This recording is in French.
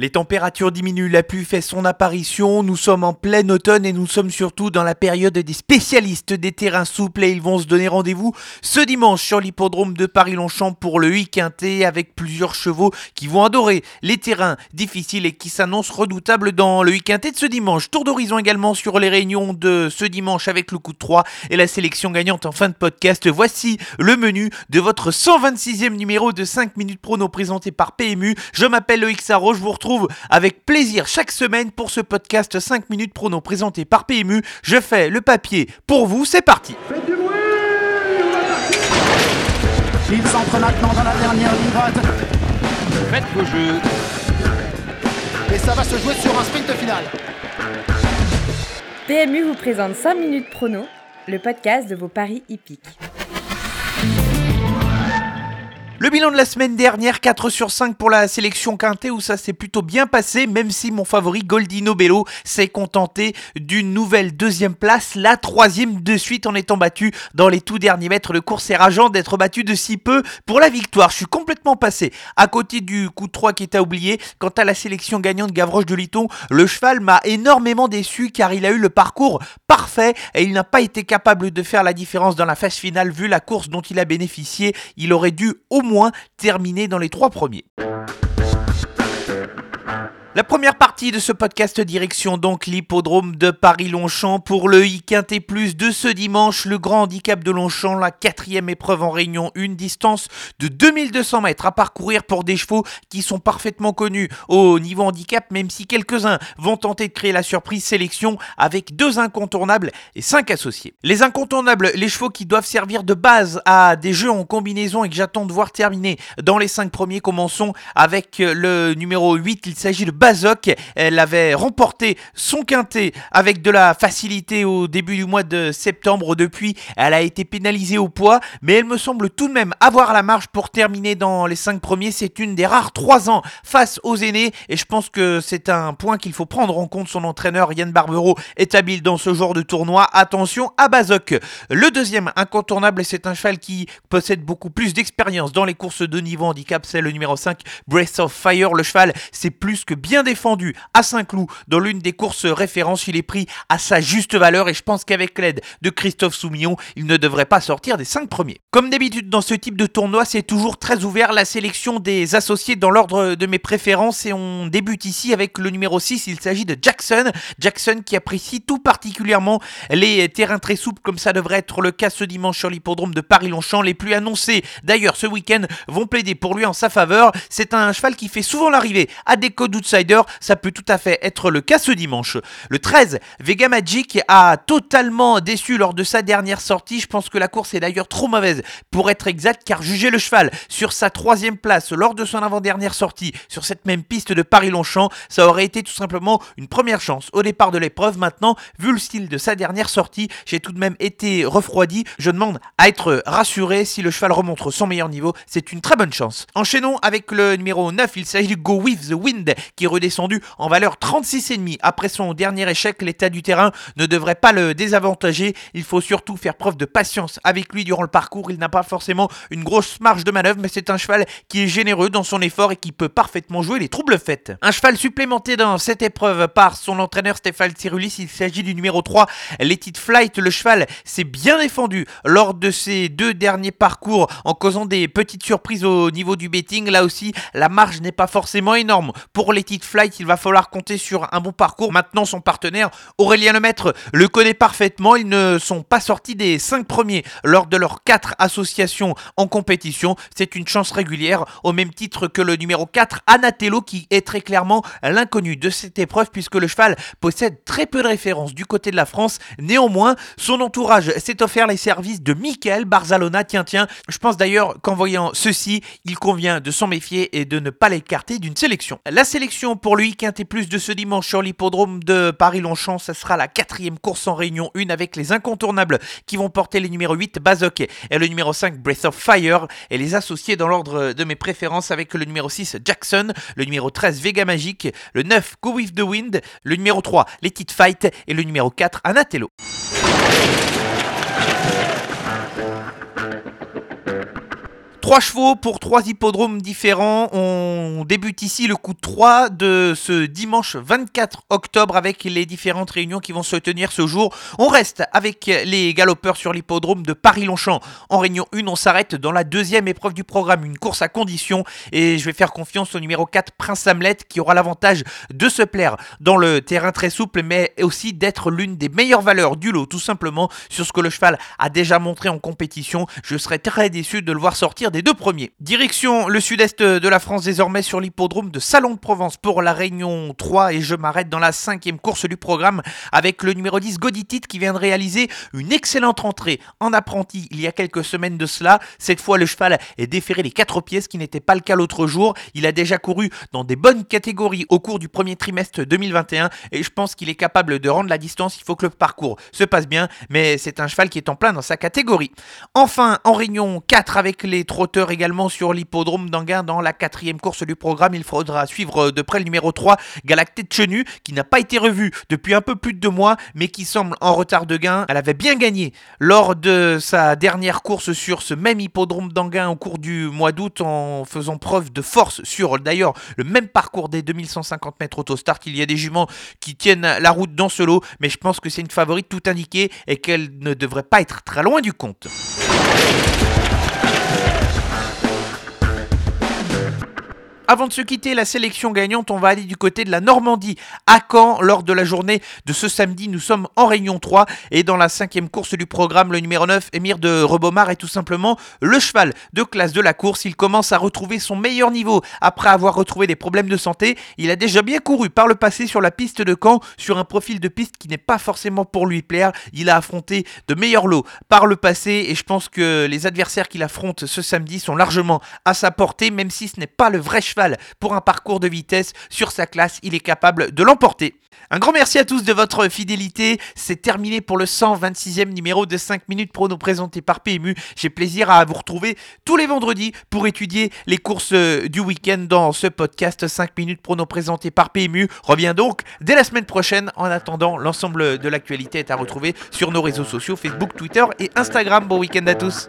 Les températures diminuent, la pluie fait son apparition, nous sommes en plein automne et nous sommes surtout dans la période des spécialistes des terrains souples et ils vont se donner rendez-vous ce dimanche sur l'hippodrome de Paris-Longchamp pour le week-end avec plusieurs chevaux qui vont adorer les terrains difficiles et qui s'annoncent redoutables dans le week-end de ce dimanche. Tour d'horizon également sur les réunions de ce dimanche avec le coup de 3 et la sélection gagnante en fin de podcast. Voici le menu de votre 126e numéro de 5 minutes prono présenté par PMU. Je m'appelle Loïc Sarro, je vous avec plaisir chaque semaine pour ce podcast 5 minutes prono présenté par PMU. Je fais le papier pour vous, c'est parti. Faites du bruit Il s'entre maintenant dans la dernière ligne droite. Faites vos jeux. Et ça va se jouer sur un sprint final. PMU vous présente 5 minutes prono, le podcast de vos paris hippiques. Le bilan de la semaine dernière, 4 sur 5 pour la sélection quintée où ça s'est plutôt bien passé, même si mon favori Goldino Bello s'est contenté d'une nouvelle deuxième place, la troisième de suite en étant battu dans les tout derniers mètres de course et rageant d'être battu de si peu pour la victoire. Je suis complètement passé à côté du coup de 3 qui était oublié. Quant à la sélection gagnante Gavroche de Liton, le cheval m'a énormément déçu car il a eu le parcours parfait et il n'a pas été capable de faire la différence dans la phase finale vu la course dont il a bénéficié. Il aurait dû au moins terminé dans les trois premiers. La première partie de ce podcast direction donc l'hippodrome de Paris-Longchamp pour le I-Quintet Plus de ce dimanche, le grand handicap de Longchamp, la quatrième épreuve en réunion, une distance de 2200 mètres à parcourir pour des chevaux qui sont parfaitement connus au niveau handicap, même si quelques-uns vont tenter de créer la surprise sélection avec deux incontournables et cinq associés. Les incontournables, les chevaux qui doivent servir de base à des jeux en combinaison et que j'attends de voir terminer dans les cinq premiers, commençons avec le numéro 8, il s'agit de Bazoc. Elle avait remporté son quintet avec de la facilité au début du mois de septembre. Depuis, elle a été pénalisée au poids, mais elle me semble tout de même avoir la marge pour terminer dans les 5 premiers. C'est une des rares 3 ans face aux aînés et je pense que c'est un point qu'il faut prendre en compte. Son entraîneur Yann Barbero est habile dans ce genre de tournoi. Attention à Bazoc. Le deuxième incontournable, c'est un cheval qui possède beaucoup plus d'expérience dans les courses de niveau handicap. C'est le numéro 5, Breath of Fire. Le cheval, c'est plus que bien défendu à Saint-Cloud dans l'une des courses références. Il est pris à sa juste valeur et je pense qu'avec l'aide de Christophe Soumillon, il ne devrait pas sortir des 5 premiers. Comme d'habitude dans ce type de tournoi, c'est toujours très ouvert la sélection des associés dans l'ordre de mes préférences et on débute ici avec le numéro 6, il s'agit de Jackson. Jackson qui apprécie tout particulièrement les terrains très souples comme ça devrait être le cas ce dimanche sur l'hippodrome de Paris-Longchamp. Les plus annoncés d'ailleurs ce week-end vont plaider pour lui en sa faveur. C'est un cheval qui fait souvent l'arrivée à des codes outside ça peut tout à fait être le cas ce dimanche. Le 13, Vega Magic a totalement déçu lors de sa dernière sortie. Je pense que la course est d'ailleurs trop mauvaise pour être exact, car juger le cheval sur sa troisième place lors de son avant-dernière sortie sur cette même piste de Paris-Longchamp, ça aurait été tout simplement une première chance au départ de l'épreuve. Maintenant, vu le style de sa dernière sortie, j'ai tout de même été refroidi. Je demande à être rassuré si le cheval remonte son meilleur niveau, c'est une très bonne chance. Enchaînons avec le numéro 9, il s'agit du Go With the Wind qui redescendu en valeur 36,5 après son dernier échec. L'état du terrain ne devrait pas le désavantager. Il faut surtout faire preuve de patience avec lui durant le parcours. Il n'a pas forcément une grosse marge de manœuvre, mais c'est un cheval qui est généreux dans son effort et qui peut parfaitement jouer les troubles faits. Un cheval supplémenté dans cette épreuve par son entraîneur Stéphane Cyrulis. Il s'agit du numéro 3, Let Flight. Le cheval s'est bien défendu lors de ses deux derniers parcours en causant des petites surprises au niveau du betting. Là aussi, la marge n'est pas forcément énorme pour Flight, il va falloir compter sur un bon parcours. Maintenant, son partenaire, Aurélien Lemaître, le connaît parfaitement. Ils ne sont pas sortis des 5 premiers lors de leurs 4 associations en compétition. C'est une chance régulière, au même titre que le numéro 4, Anatello, qui est très clairement l'inconnu de cette épreuve, puisque le cheval possède très peu de références du côté de la France. Néanmoins, son entourage s'est offert les services de Michael Barzalona. Tiens, tiens, je pense d'ailleurs qu'en voyant ceci, il convient de s'en méfier et de ne pas l'écarter d'une sélection. La sélection pour le Quintet Plus de ce dimanche sur l'hippodrome de Paris-Longchamp. Ce sera la quatrième course en réunion 1 avec les incontournables qui vont porter les numéros 8 Bazoc et le numéro 5 Breath of Fire et les associés dans l'ordre de mes préférences avec le numéro 6 Jackson, le numéro 13 Vega Magic, le 9 Go With The Wind, le numéro 3 Let It Fight et le numéro 4 Anatello. Trois chevaux pour trois hippodromes différents. On débute ici le coup 3 de ce dimanche 24 octobre avec les différentes réunions qui vont se tenir ce jour. On reste avec les galopeurs sur l'hippodrome de Paris-Longchamp. En réunion 1, on s'arrête dans la deuxième épreuve du programme, une course à condition. Et je vais faire confiance au numéro 4, Prince Hamlet, qui aura l'avantage de se plaire dans le terrain très souple, mais aussi d'être l'une des meilleures valeurs du lot, tout simplement sur ce que le cheval a déjà montré en compétition. Je serais très déçu de le voir sortir des deux premiers. Direction le sud-est de la France désormais sur l'hippodrome de Salon de Provence pour la Réunion 3 et je m'arrête dans la cinquième course du programme avec le numéro 10 Goditit qui vient de réaliser une excellente entrée en apprenti il y a quelques semaines de cela. Cette fois le cheval est déféré les quatre ce qui n'était pas le cas l'autre jour. Il a déjà couru dans des bonnes catégories au cours du premier trimestre 2021 et je pense qu'il est capable de rendre la distance. Il faut que le parcours se passe bien, mais c'est un cheval qui est en plein dans sa catégorie. Enfin, en Réunion 4 avec les également sur l'hippodrome d'Anguin dans la quatrième course du programme. Il faudra suivre de près le numéro 3, Galacté de Chenu, qui n'a pas été revu depuis un peu plus de deux mois, mais qui semble en retard de gain. Elle avait bien gagné lors de sa dernière course sur ce même hippodrome d'Anguin au cours du mois d'août en faisant preuve de force sur d'ailleurs le même parcours des 2150 mètres autostart. Il y a des juments qui tiennent la route dans ce lot, mais je pense que c'est une favorite tout indiquée et qu'elle ne devrait pas être très loin du compte. Avant de se quitter la sélection gagnante, on va aller du côté de la Normandie. À Caen, lors de la journée de ce samedi, nous sommes en Réunion 3 et dans la cinquième course du programme, le numéro 9, Émir de Rebomar, est tout simplement le cheval de classe de la course. Il commence à retrouver son meilleur niveau après avoir retrouvé des problèmes de santé. Il a déjà bien couru par le passé sur la piste de Caen, sur un profil de piste qui n'est pas forcément pour lui plaire. Il a affronté de meilleurs lots par le passé et je pense que les adversaires qu'il affronte ce samedi sont largement à sa portée, même si ce n'est pas le vrai cheval pour un parcours de vitesse sur sa classe, il est capable de l'emporter. Un grand merci à tous de votre fidélité. C'est terminé pour le 126e numéro de 5 minutes pour nous présenter par PMU. J'ai plaisir à vous retrouver tous les vendredis pour étudier les courses euh, du week-end dans ce podcast 5 minutes pour nous présenter par PMU. Reviens donc dès la semaine prochaine. En attendant, l'ensemble de l'actualité est à retrouver sur nos réseaux sociaux Facebook, Twitter et Instagram. Bon week-end à tous.